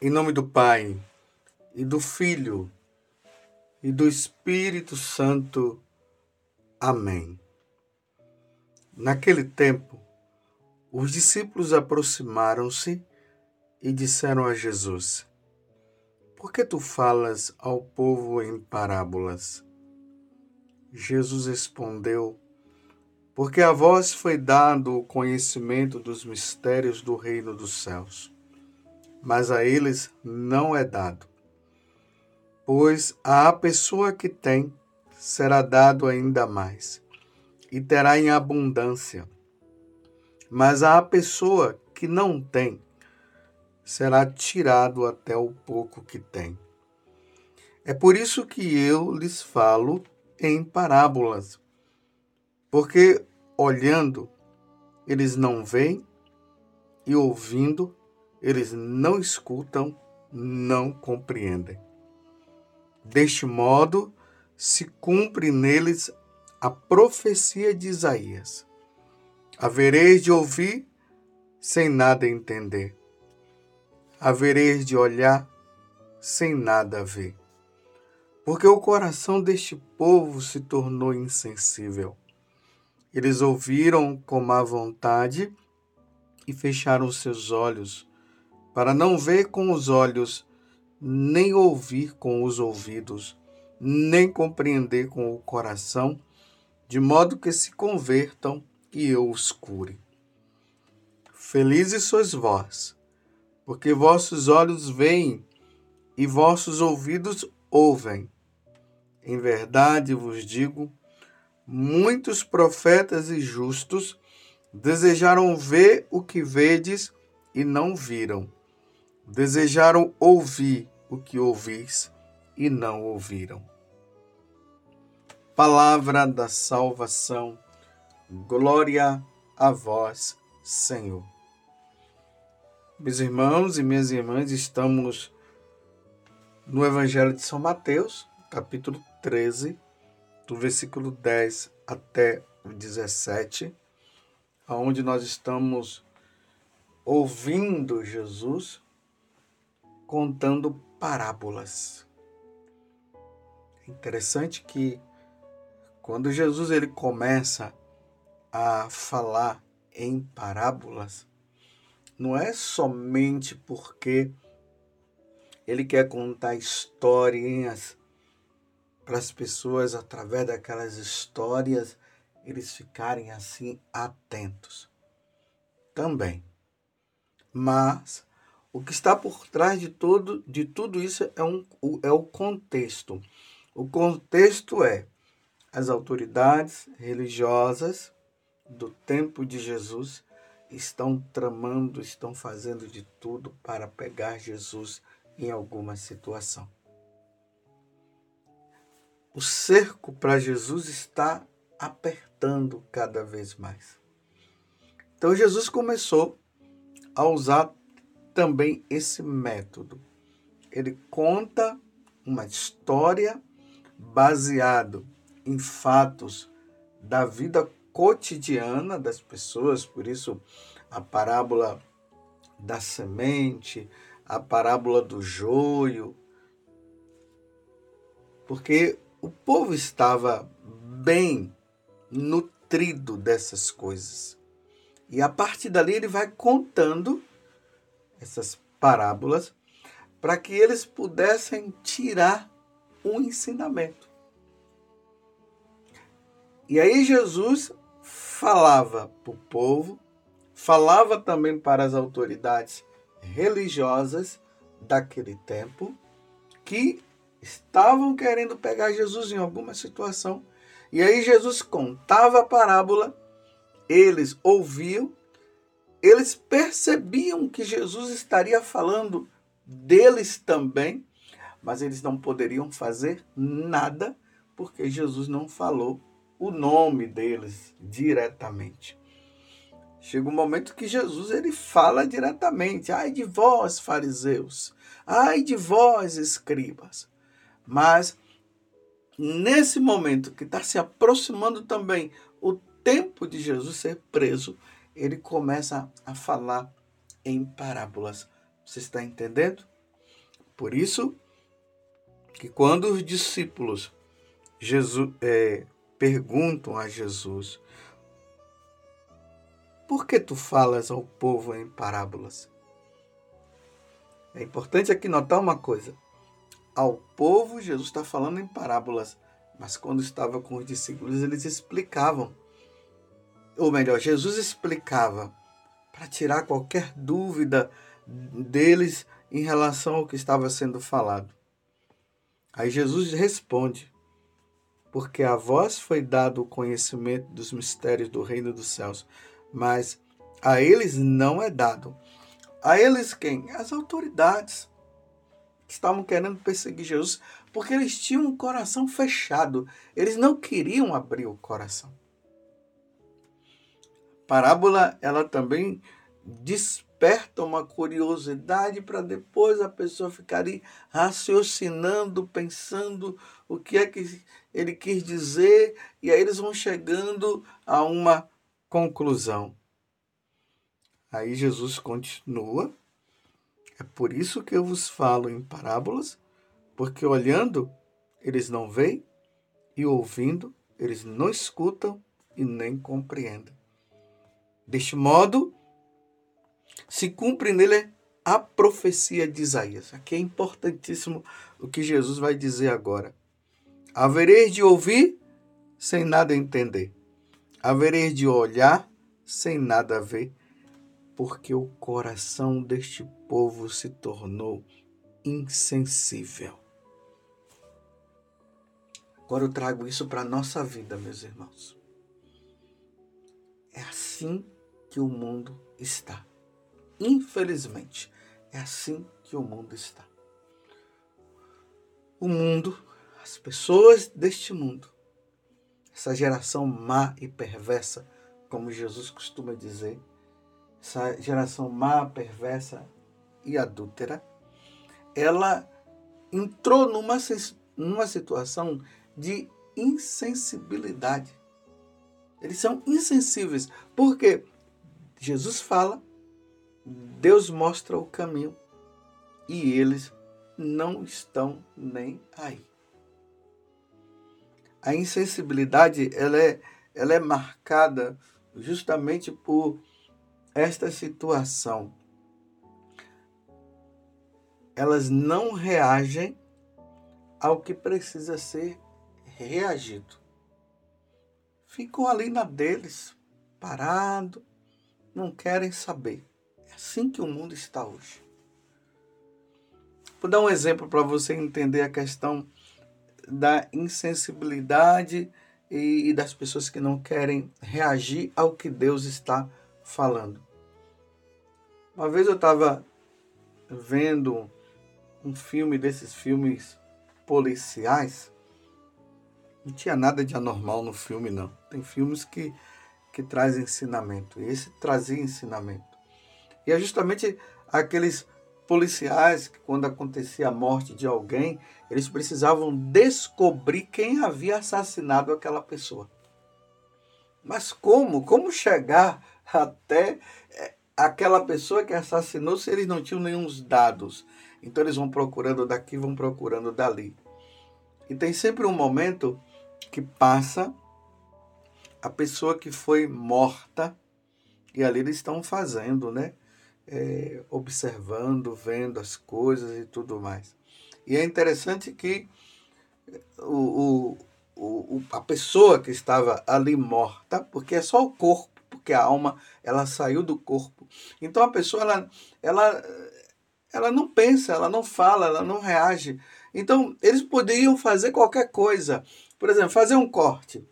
Em nome do Pai, e do Filho, e do Espírito Santo. Amém. Naquele tempo, os discípulos aproximaram-se e disseram a Jesus: Por que tu falas ao povo em parábolas? Jesus respondeu: Porque a vós foi dado o conhecimento dos mistérios do reino dos céus, mas a eles não é dado. Pois à pessoa que tem será dado ainda mais, e terá em abundância. Mas à pessoa que não tem, será tirado até o pouco que tem. É por isso que eu lhes falo em parábolas, porque olhando eles não veem e ouvindo eles não escutam, não compreendem. Deste modo se cumpre neles a profecia de Isaías. Havereis de ouvir sem nada entender. Havereis de olhar sem nada ver porque o coração deste povo se tornou insensível. Eles ouviram com má vontade e fecharam seus olhos, para não ver com os olhos, nem ouvir com os ouvidos, nem compreender com o coração, de modo que se convertam e eu os cure. Felizes sois vós, porque vossos olhos veem e vossos ouvidos ouvem em verdade vos digo, muitos profetas e justos desejaram ver o que vedes e não viram. Desejaram ouvir o que ouvis e não ouviram. Palavra da salvação. Glória a vós, Senhor. Meus irmãos e minhas irmãs, estamos no Evangelho de São Mateus, capítulo 13, do versículo 10 até o 17, onde nós estamos ouvindo Jesus contando parábolas. É interessante que quando Jesus ele começa a falar em parábolas, não é somente porque ele quer contar historinhas para as pessoas, através daquelas histórias, eles ficarem assim atentos. Também. Mas o que está por trás de, todo, de tudo isso é, um, é o contexto. O contexto é as autoridades religiosas do tempo de Jesus estão tramando, estão fazendo de tudo para pegar Jesus em alguma situação. O cerco para Jesus está apertando cada vez mais. Então Jesus começou a usar também esse método. Ele conta uma história baseado em fatos da vida cotidiana das pessoas, por isso a parábola da semente, a parábola do joio, porque o povo estava bem nutrido dessas coisas. E a partir dali ele vai contando essas parábolas para que eles pudessem tirar um ensinamento. E aí Jesus falava para o povo, falava também para as autoridades religiosas daquele tempo, que estavam querendo pegar Jesus em alguma situação. E aí Jesus contava a parábola, eles ouviam, eles percebiam que Jesus estaria falando deles também, mas eles não poderiam fazer nada porque Jesus não falou o nome deles diretamente. Chega um momento que Jesus ele fala diretamente: "Ai de vós, fariseus! Ai de vós, escribas!" Mas nesse momento que está se aproximando também o tempo de Jesus ser preso, ele começa a falar em parábolas. Você está entendendo Por isso que quando os discípulos Jesus, é, perguntam a Jesus, por que tu falas ao povo em parábolas? É importante aqui notar uma coisa. Ao povo, Jesus está falando em parábolas, mas quando estava com os discípulos, eles explicavam. Ou melhor, Jesus explicava para tirar qualquer dúvida deles em relação ao que estava sendo falado. Aí Jesus responde: Porque a vós foi dado o conhecimento dos mistérios do reino dos céus, mas a eles não é dado. A eles quem? As autoridades que estavam querendo perseguir Jesus, porque eles tinham um coração fechado. Eles não queriam abrir o coração. Parábola, ela também desperta uma curiosidade para depois a pessoa ficar raciocinando, pensando o que é que ele quis dizer, e aí eles vão chegando a uma conclusão. Aí Jesus continua. É por isso que eu vos falo em parábolas, porque olhando eles não veem e ouvindo eles não escutam e nem compreendem. Deste modo, se cumpre nele a profecia de Isaías. Aqui é importantíssimo o que Jesus vai dizer agora. Havereis de ouvir sem nada entender havereis de olhar sem nada ver, porque o coração deste povo se tornou insensível. Agora eu trago isso para a nossa vida, meus irmãos. É assim que o mundo está. Infelizmente, é assim que o mundo está. O mundo, as pessoas deste mundo, essa geração má e perversa, como Jesus costuma dizer, essa geração má, perversa e adúltera, ela entrou numa, numa situação de insensibilidade. Eles são insensíveis, porque Jesus fala, Deus mostra o caminho e eles não estão nem aí a insensibilidade ela é, ela é marcada justamente por esta situação. Elas não reagem ao que precisa ser reagido. Ficam ali na deles, parado, não querem saber. É assim que o mundo está hoje. Vou dar um exemplo para você entender a questão da insensibilidade e, das pessoas que não querem reagir ao que Deus está falando. Uma vez eu estava vendo um filme desses filmes policiais. Não tinha nada de anormal no filme, não. Tem filmes que, que trazem ensinamento. E esse trazia ensinamento. E é justamente aqueles policiais que, quando acontecia a morte de alguém, eles precisavam descobrir quem havia assassinado aquela pessoa. Mas como? Como chegar até eh, aquela pessoa que assassinou se eles não tinham nenhum dados? Então eles vão procurando daqui, vão procurando dali. E tem sempre um momento que passa a pessoa que foi morta e ali eles estão fazendo, né? É, observando, vendo as coisas e tudo mais. E é interessante que o, o, o, a pessoa que estava ali morta, porque é só o corpo, porque a alma ela saiu do corpo. Então a pessoa ela, ela, ela não pensa, ela não fala, ela não reage. Então eles poderiam fazer qualquer coisa. Por exemplo, fazer um corte.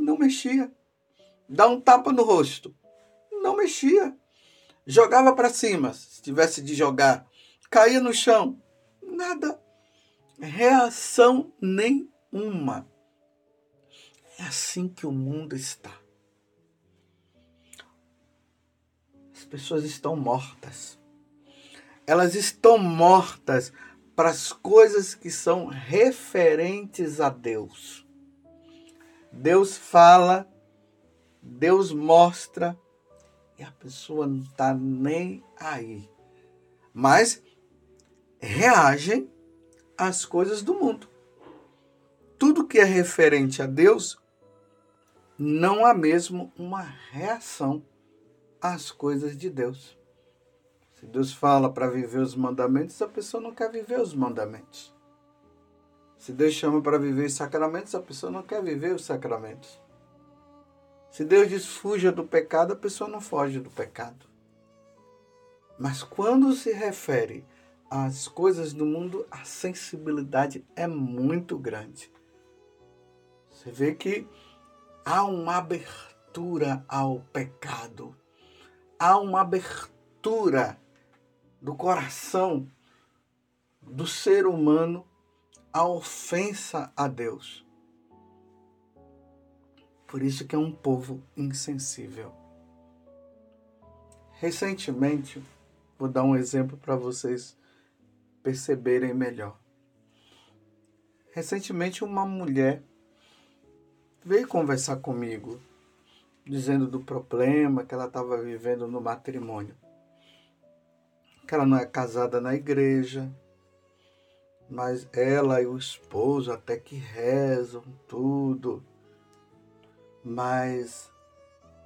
Não mexia. Dar um tapa no rosto. Não mexia. Jogava para cima, se tivesse de jogar. Caía no chão Nada. Reação nenhuma. É assim que o mundo está. As pessoas estão mortas. Elas estão mortas para as coisas que são referentes a Deus. Deus fala, Deus mostra e a pessoa não está nem aí. Mas reagem às coisas do mundo. Tudo que é referente a Deus não há mesmo uma reação às coisas de Deus. Se Deus fala para viver os mandamentos, a pessoa não quer viver os mandamentos. Se Deus chama para viver os sacramentos, a pessoa não quer viver os sacramentos. Se Deus diz fuja do pecado, a pessoa não foge do pecado. Mas quando se refere às coisas do mundo, a sensibilidade é muito grande. Você vê que há uma abertura ao pecado, há uma abertura do coração do ser humano à ofensa a Deus. Por isso que é um povo insensível. Recentemente, vou dar um exemplo para vocês perceberem melhor. Recentemente, uma mulher veio conversar comigo, dizendo do problema que ela estava vivendo no matrimônio. Que ela não é casada na igreja, mas ela e o esposo até que rezam tudo, mas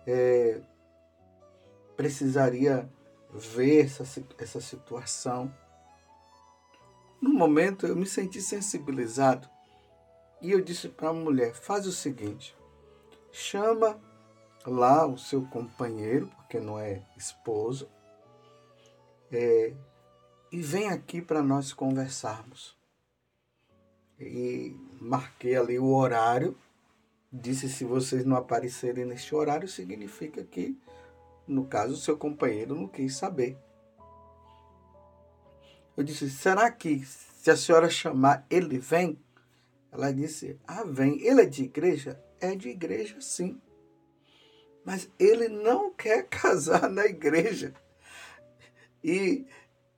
é, precisaria ver essa, essa situação. No momento eu me senti sensibilizado e eu disse para a mulher: faz o seguinte, chama lá o seu companheiro, porque não é esposo, é, e vem aqui para nós conversarmos. E marquei ali o horário, disse se vocês não aparecerem neste horário, significa que, no caso, seu companheiro não quis saber. Eu disse, será que se a senhora chamar, ele vem? Ela disse, ah, vem. Ele é de igreja? É de igreja, sim. Mas ele não quer casar na igreja. E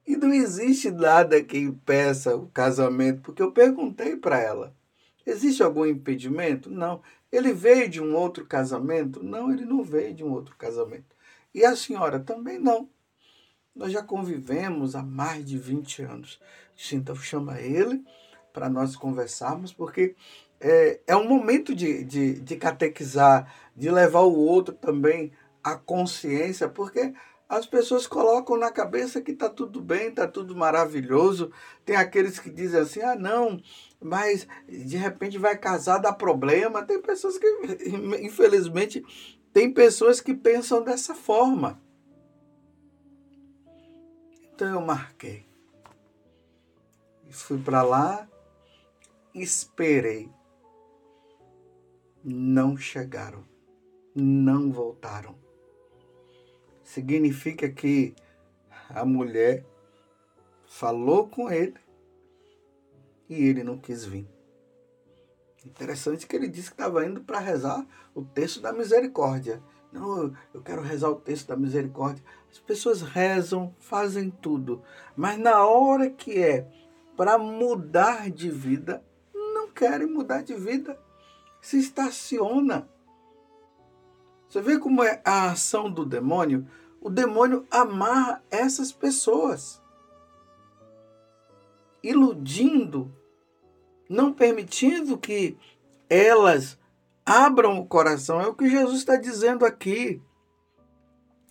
e não existe nada que impeça o casamento, porque eu perguntei para ela: existe algum impedimento? Não. Ele veio de um outro casamento? Não, ele não veio de um outro casamento. E a senhora também não. Nós já convivemos há mais de 20 anos. Então chama ele para nós conversarmos, porque é, é um momento de, de, de catequizar, de levar o outro também à consciência, porque as pessoas colocam na cabeça que está tudo bem, está tudo maravilhoso. Tem aqueles que dizem assim: ah, não, mas de repente vai casar, dá problema. Tem pessoas que, infelizmente, tem pessoas que pensam dessa forma. Então eu marquei. Fui para lá, esperei. Não chegaram, não voltaram significa que a mulher falou com ele e ele não quis vir. Interessante que ele disse que estava indo para rezar o texto da misericórdia. Não, eu quero rezar o texto da misericórdia. As pessoas rezam, fazem tudo, mas na hora que é para mudar de vida, não querem mudar de vida. Se estaciona você vê como é a ação do demônio? O demônio amarra essas pessoas, iludindo, não permitindo que elas abram o coração. É o que Jesus está dizendo aqui.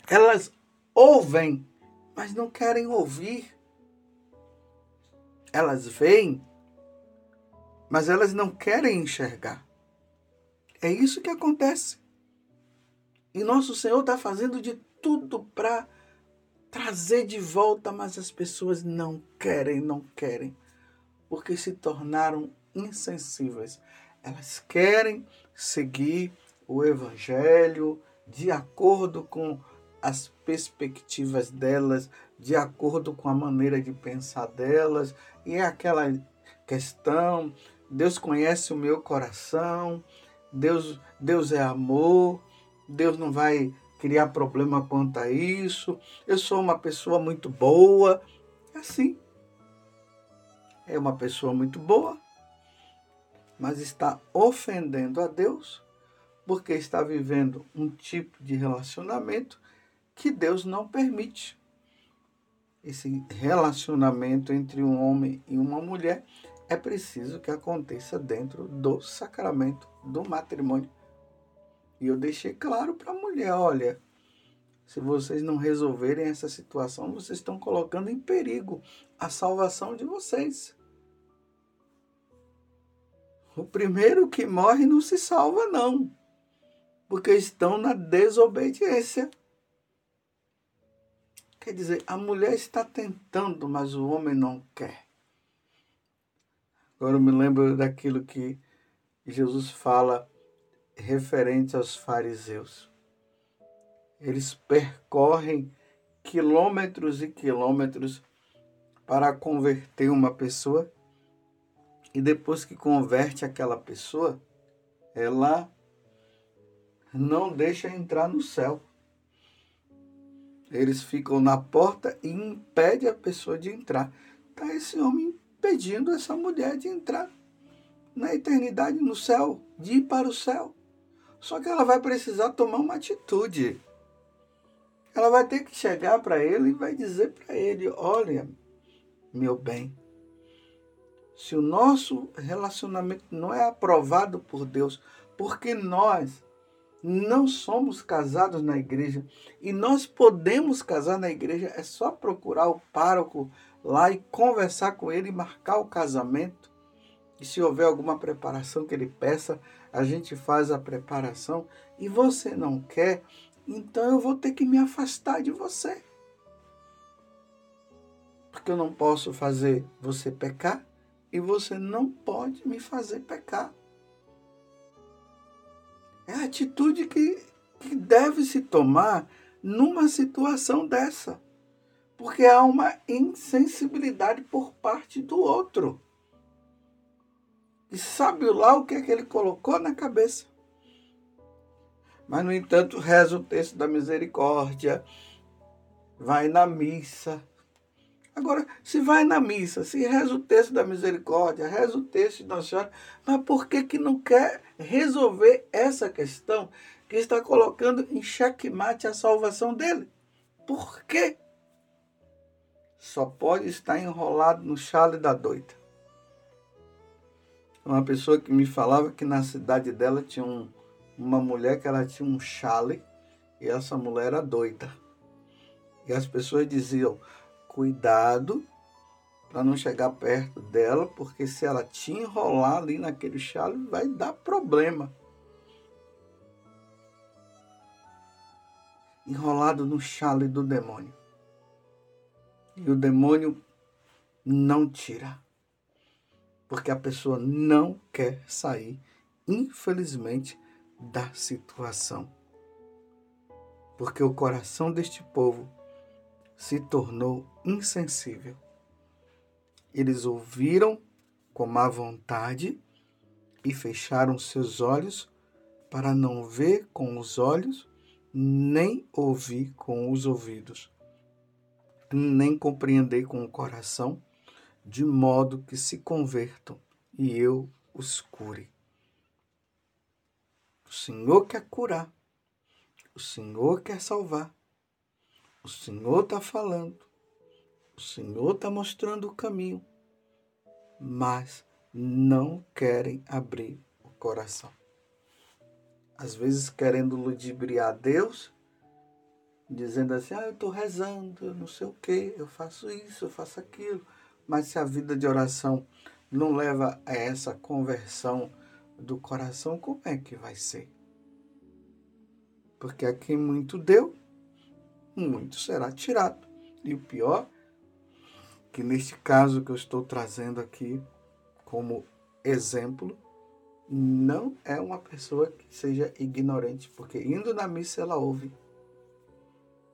Elas ouvem, mas não querem ouvir. Elas veem, mas elas não querem enxergar. É isso que acontece. E nosso Senhor está fazendo de tudo para trazer de volta, mas as pessoas não querem, não querem, porque se tornaram insensíveis. Elas querem seguir o Evangelho de acordo com as perspectivas delas, de acordo com a maneira de pensar delas, e é aquela questão: Deus conhece o meu coração, Deus, Deus é amor, Deus não vai criar problema quanto a isso. Eu sou uma pessoa muito boa. É assim. É uma pessoa muito boa, mas está ofendendo a Deus porque está vivendo um tipo de relacionamento que Deus não permite. esse relacionamento entre um homem e uma mulher, é preciso que aconteça dentro do sacramento do matrimônio. E eu deixei claro para a mulher: olha, se vocês não resolverem essa situação, vocês estão colocando em perigo a salvação de vocês. O primeiro que morre não se salva, não, porque estão na desobediência. Quer dizer, a mulher está tentando, mas o homem não quer. Agora eu me lembro daquilo que Jesus fala referente aos fariseus. Eles percorrem quilômetros e quilômetros para converter uma pessoa e depois que converte aquela pessoa, ela não deixa entrar no céu. Eles ficam na porta e impede a pessoa de entrar. Está esse homem impedindo essa mulher de entrar na eternidade, no céu, de ir para o céu. Só que ela vai precisar tomar uma atitude. Ela vai ter que chegar para ele e vai dizer para ele: Olha, meu bem, se o nosso relacionamento não é aprovado por Deus, porque nós não somos casados na igreja e nós podemos casar na igreja, é só procurar o pároco lá e conversar com ele e marcar o casamento. E se houver alguma preparação que ele peça, a gente faz a preparação e você não quer, então eu vou ter que me afastar de você. Porque eu não posso fazer você pecar e você não pode me fazer pecar. É a atitude que, que deve se tomar numa situação dessa. Porque há uma insensibilidade por parte do outro. E sabe lá o que é que ele colocou na cabeça. Mas, no entanto, reza o texto da misericórdia, vai na missa. Agora, se vai na missa, se reza o texto da misericórdia, reza o texto de Nossa Senhora, mas por que, que não quer resolver essa questão que está colocando em xeque-mate a salvação dele? Por quê? Só pode estar enrolado no chale da doida uma pessoa que me falava que na cidade dela tinha um, uma mulher que ela tinha um chale e essa mulher era doida. E as pessoas diziam: cuidado para não chegar perto dela, porque se ela te enrolar ali naquele chale, vai dar problema. Enrolado no chale do demônio. E o demônio não tira porque a pessoa não quer sair, infelizmente, da situação. Porque o coração deste povo se tornou insensível. Eles ouviram com má vontade e fecharam seus olhos para não ver com os olhos, nem ouvir com os ouvidos, nem compreender com o coração de modo que se convertam e eu os cure. O Senhor quer curar, o Senhor quer salvar, o Senhor está falando, o Senhor está mostrando o caminho, mas não querem abrir o coração. Às vezes querendo ludibriar Deus, dizendo assim, ah, eu estou rezando, eu não sei o que, eu faço isso, eu faço aquilo. Mas se a vida de oração não leva a essa conversão do coração, como é que vai ser? Porque a quem muito deu, muito será tirado. E o pior, que neste caso que eu estou trazendo aqui como exemplo, não é uma pessoa que seja ignorante, porque indo na missa ela ouve.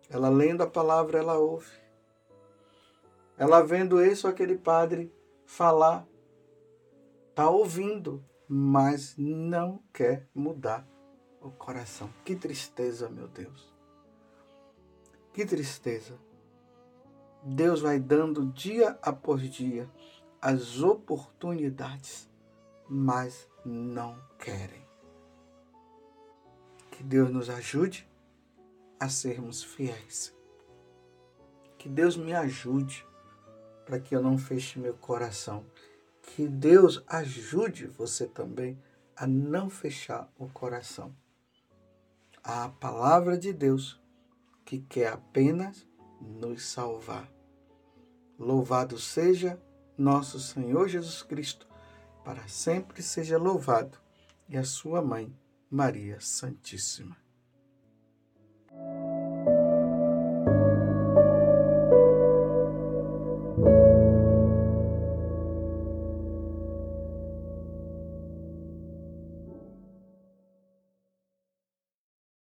Ela lendo a palavra ela ouve. Ela vendo esse ou aquele padre falar, está ouvindo, mas não quer mudar o coração. Que tristeza, meu Deus. Que tristeza. Deus vai dando dia após dia as oportunidades, mas não querem. Que Deus nos ajude a sermos fiéis Que Deus me ajude para que eu não feche meu coração. Que Deus ajude você também a não fechar o coração. A palavra de Deus que quer apenas nos salvar. Louvado seja nosso Senhor Jesus Cristo, para sempre seja louvado, e a sua mãe, Maria Santíssima.